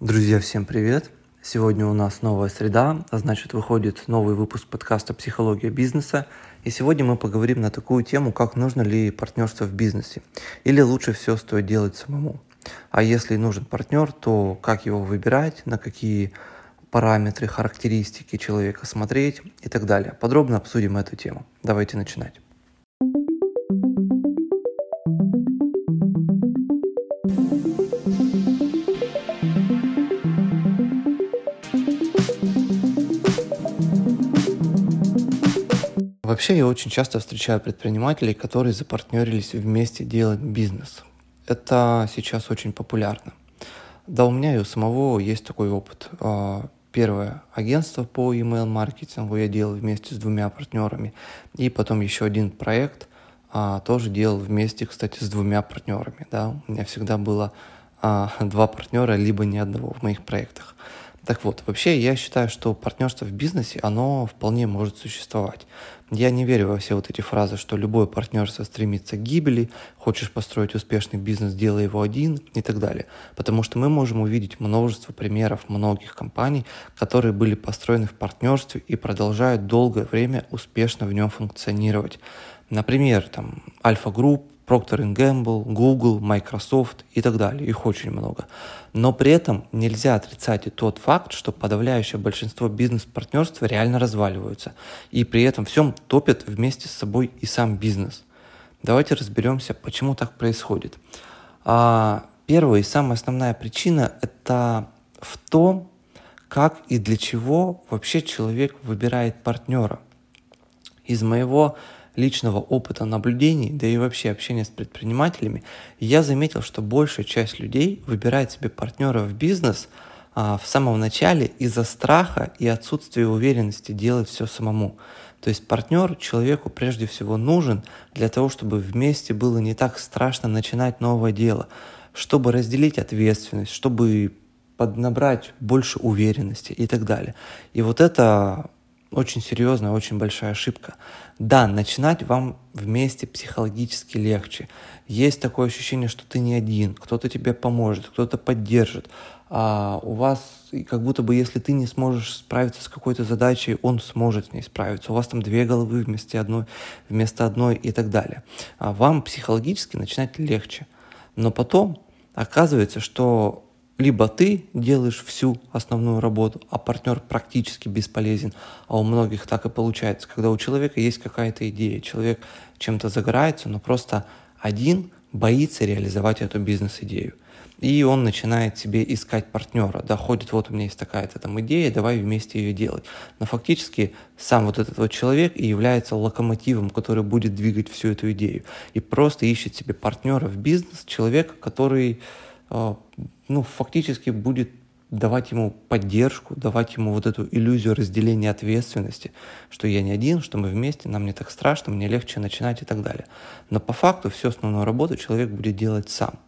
Друзья, всем привет! Сегодня у нас новая среда, а значит выходит новый выпуск подкаста «Психология бизнеса». И сегодня мы поговорим на такую тему, как нужно ли партнерство в бизнесе. Или лучше все стоит делать самому. А если нужен партнер, то как его выбирать, на какие параметры, характеристики человека смотреть и так далее. Подробно обсудим эту тему. Давайте начинать. Вообще я очень часто встречаю предпринимателей, которые запартнерились вместе делать бизнес. Это сейчас очень популярно. Да, у меня и у самого есть такой опыт. А, первое агентство по email маркетингу я делал вместе с двумя партнерами. И потом еще один проект а, тоже делал вместе, кстати, с двумя партнерами. Да. У меня всегда было а, два партнера, либо ни одного в моих проектах. Так вот, вообще я считаю, что партнерство в бизнесе, оно вполне может существовать. Я не верю во все вот эти фразы, что любое партнерство стремится к гибели, хочешь построить успешный бизнес, делай его один и так далее. Потому что мы можем увидеть множество примеров многих компаний, которые были построены в партнерстве и продолжают долгое время успешно в нем функционировать. Например, там Альфа Групп, Procter Gamble, Google, Microsoft и так далее. Их очень много. Но при этом нельзя отрицать и тот факт, что подавляющее большинство бизнес-партнерств реально разваливаются. И при этом всем топят вместе с собой и сам бизнес. Давайте разберемся, почему так происходит. А, первая и самая основная причина – это в том, как и для чего вообще человек выбирает партнера. Из моего личного опыта наблюдений, да и вообще общения с предпринимателями, я заметил, что большая часть людей выбирает себе партнера в бизнес а, в самом начале из-за страха и отсутствия уверенности делать все самому. То есть партнер человеку прежде всего нужен для того, чтобы вместе было не так страшно начинать новое дело, чтобы разделить ответственность, чтобы поднабрать больше уверенности и так далее. И вот это очень серьезная, очень большая ошибка. Да, начинать вам вместе психологически легче. Есть такое ощущение, что ты не один, кто-то тебе поможет, кто-то поддержит. А у вас как будто бы, если ты не сможешь справиться с какой-то задачей, он сможет с ней справиться. У вас там две головы вместе одной, вместо одной и так далее. А вам психологически начинать легче. Но потом оказывается, что либо ты делаешь всю основную работу, а партнер практически бесполезен, а у многих так и получается, когда у человека есть какая-то идея, человек чем-то загорается, но просто один боится реализовать эту бизнес-идею. И он начинает себе искать партнера. Доходит, вот у меня есть такая-то там идея, давай вместе ее делать. Но фактически сам вот этот вот человек и является локомотивом, который будет двигать всю эту идею. И просто ищет себе партнера в бизнес, человека, который ну, фактически будет давать ему поддержку, давать ему вот эту иллюзию разделения ответственности, что я не один, что мы вместе, нам не так страшно, мне легче начинать и так далее. Но по факту всю основную работу человек будет делать сам.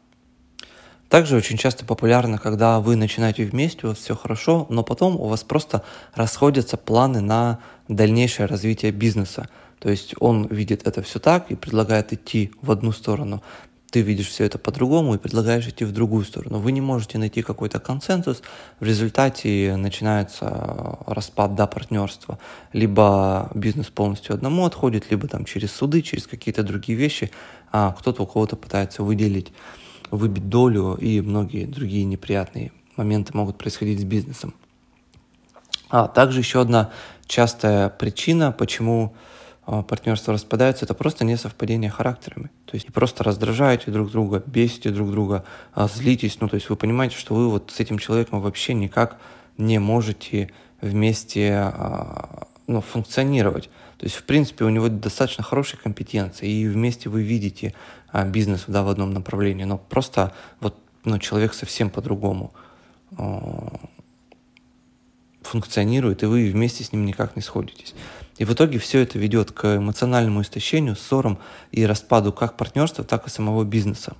Также очень часто популярно, когда вы начинаете вместе, у вас все хорошо, но потом у вас просто расходятся планы на дальнейшее развитие бизнеса. То есть он видит это все так и предлагает идти в одну сторону, ты видишь все это по-другому и предлагаешь идти в другую сторону. Вы не можете найти какой-то консенсус, в результате начинается распад до партнерства. Либо бизнес полностью одному отходит, либо там через суды, через какие-то другие вещи а кто-то у кого-то пытается выделить, выбить долю, и многие другие неприятные моменты могут происходить с бизнесом. А также еще одна частая причина, почему партнерства распадаются, это просто несовпадение характерами. То есть просто раздражаете друг друга, бесите друг друга, а, злитесь. Ну, то есть вы понимаете, что вы вот с этим человеком вообще никак не можете вместе а, ну, функционировать. То есть, в принципе, у него достаточно хорошие компетенции, и вместе вы видите бизнес да, в одном направлении, но просто вот ну, человек совсем по-другому функционирует, и вы вместе с ним никак не сходитесь. И в итоге все это ведет к эмоциональному истощению, ссорам и распаду как партнерства, так и самого бизнеса.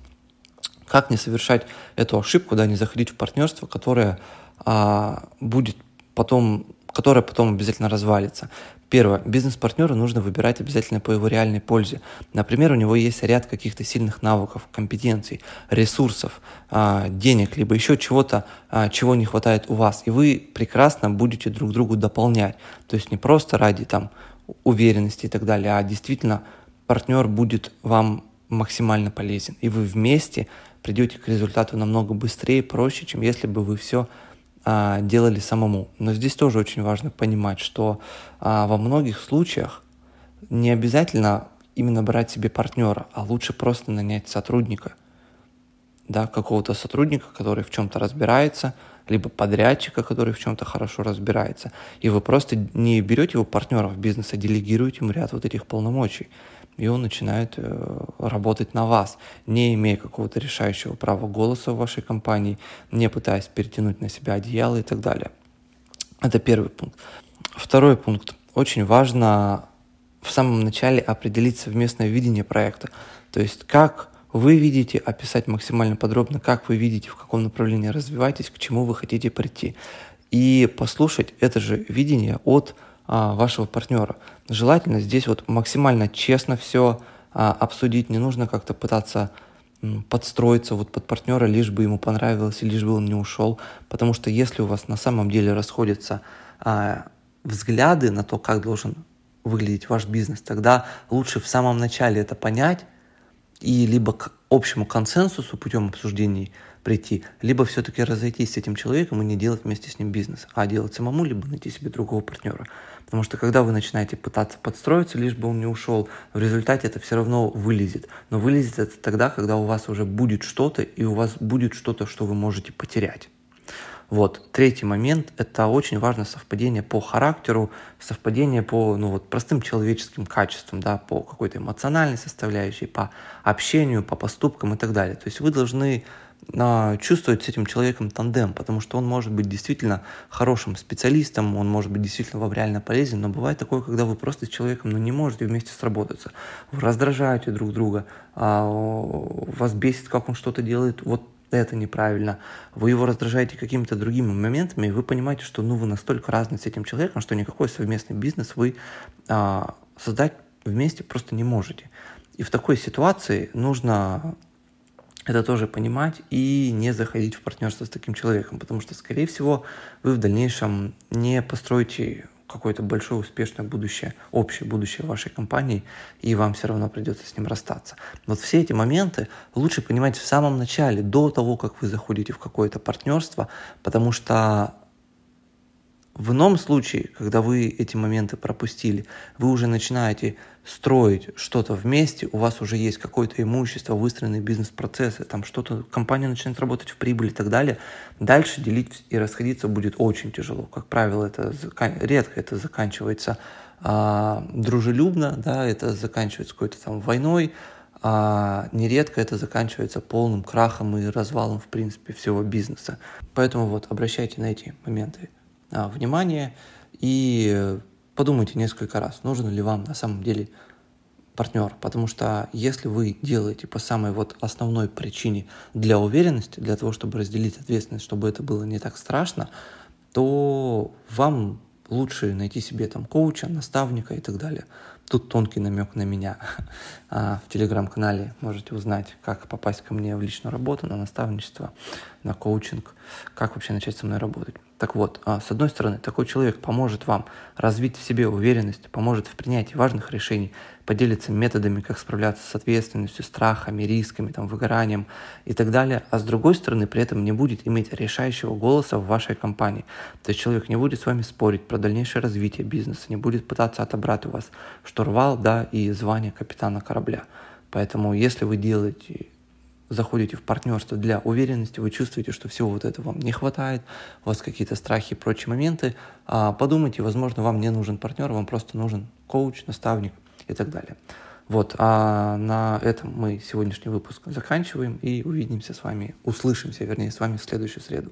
Как не совершать эту ошибку, да, не заходить в партнерство, которое а, будет потом, которое потом обязательно развалится. Первое. Бизнес-партнера нужно выбирать обязательно по его реальной пользе. Например, у него есть ряд каких-то сильных навыков, компетенций, ресурсов, а, денег, либо еще чего-то, а, чего не хватает у вас. И вы прекрасно будете друг другу дополнять. То есть не просто ради там уверенности и так далее, а действительно партнер будет вам максимально полезен. И вы вместе придете к результату намного быстрее, проще, чем если бы вы все а, делали самому. Но здесь тоже очень важно понимать, что а, во многих случаях не обязательно именно брать себе партнера, а лучше просто нанять сотрудника, да, какого-то сотрудника, который в чем-то разбирается, либо подрядчика, который в чем-то хорошо разбирается. И вы просто не берете его партнера в бизнес, а делегируете ему ряд вот этих полномочий и он начинает э, работать на вас, не имея какого-то решающего права голоса в вашей компании, не пытаясь перетянуть на себя одеяло и так далее. Это первый пункт. Второй пункт. Очень важно в самом начале определить совместное видение проекта. То есть как вы видите, описать максимально подробно, как вы видите, в каком направлении развиваетесь, к чему вы хотите прийти. И послушать это же видение от вашего партнера. Желательно здесь вот максимально честно все а, обсудить, не нужно как-то пытаться подстроиться вот под партнера, лишь бы ему понравилось, лишь бы он не ушел. Потому что если у вас на самом деле расходятся а, взгляды на то, как должен выглядеть ваш бизнес, тогда лучше в самом начале это понять и либо к общему консенсусу путем обсуждений прийти, либо все-таки разойтись с этим человеком и не делать вместе с ним бизнес, а делать самому, либо найти себе другого партнера. Потому что когда вы начинаете пытаться подстроиться, лишь бы он не ушел, в результате это все равно вылезет. Но вылезет это тогда, когда у вас уже будет что-то, и у вас будет что-то, что вы можете потерять. Вот. Третий момент – это очень важно совпадение по характеру, совпадение по ну, вот, простым человеческим качествам, да, по какой-то эмоциональной составляющей, по общению, по поступкам и так далее. То есть вы должны а, чувствовать с этим человеком тандем, потому что он может быть действительно хорошим специалистом, он может быть действительно вам реально полезен, но бывает такое, когда вы просто с человеком ну, не можете вместе сработаться. Вы раздражаете друг друга, а, вас бесит, как он что-то делает, вот это неправильно, вы его раздражаете какими-то другими моментами, и вы понимаете, что ну, вы настолько разны с этим человеком, что никакой совместный бизнес вы а, создать вместе просто не можете. И в такой ситуации нужно это тоже понимать и не заходить в партнерство с таким человеком, потому что, скорее всего, вы в дальнейшем не построите какое-то большое успешное будущее, общее будущее вашей компании, и вам все равно придется с ним расстаться. Вот все эти моменты лучше понимать в самом начале, до того, как вы заходите в какое-то партнерство, потому что в ином случае, когда вы эти моменты пропустили, вы уже начинаете строить что-то вместе, у вас уже есть какое-то имущество, выстроенные бизнес-процессы, там что-то, компания начинает работать в прибыль и так далее. Дальше делить и расходиться будет очень тяжело. Как правило, это редко это заканчивается а, дружелюбно, да, это заканчивается какой-то там войной, а нередко это заканчивается полным крахом и развалом, в принципе, всего бизнеса. Поэтому вот обращайте на эти моменты внимание и подумайте несколько раз, нужен ли вам на самом деле партнер, потому что если вы делаете по самой вот основной причине для уверенности, для того, чтобы разделить ответственность, чтобы это было не так страшно, то вам лучше найти себе там коуча, наставника и так далее. Тут тонкий намек на меня. А, в телеграм-канале можете узнать, как попасть ко мне в личную работу, на наставничество, на коучинг, как вообще начать со мной работать. Так вот, а, с одной стороны, такой человек поможет вам развить в себе уверенность, поможет в принятии важных решений, поделится методами, как справляться с ответственностью, страхами, рисками, там, выгоранием и так далее, а с другой стороны, при этом не будет иметь решающего голоса в вашей компании. То есть человек не будет с вами спорить про дальнейшее развитие бизнеса, не будет пытаться отобрать у вас штурвал да, и звание капитана корабля. Поэтому если вы делаете заходите в партнерство для уверенности, вы чувствуете, что всего вот этого вам не хватает, у вас какие-то страхи и прочие моменты, а, подумайте, возможно, вам не нужен партнер, вам просто нужен коуч, наставник и так далее. Вот, а на этом мы сегодняшний выпуск заканчиваем и увидимся с вами, услышимся, вернее, с вами в следующую среду.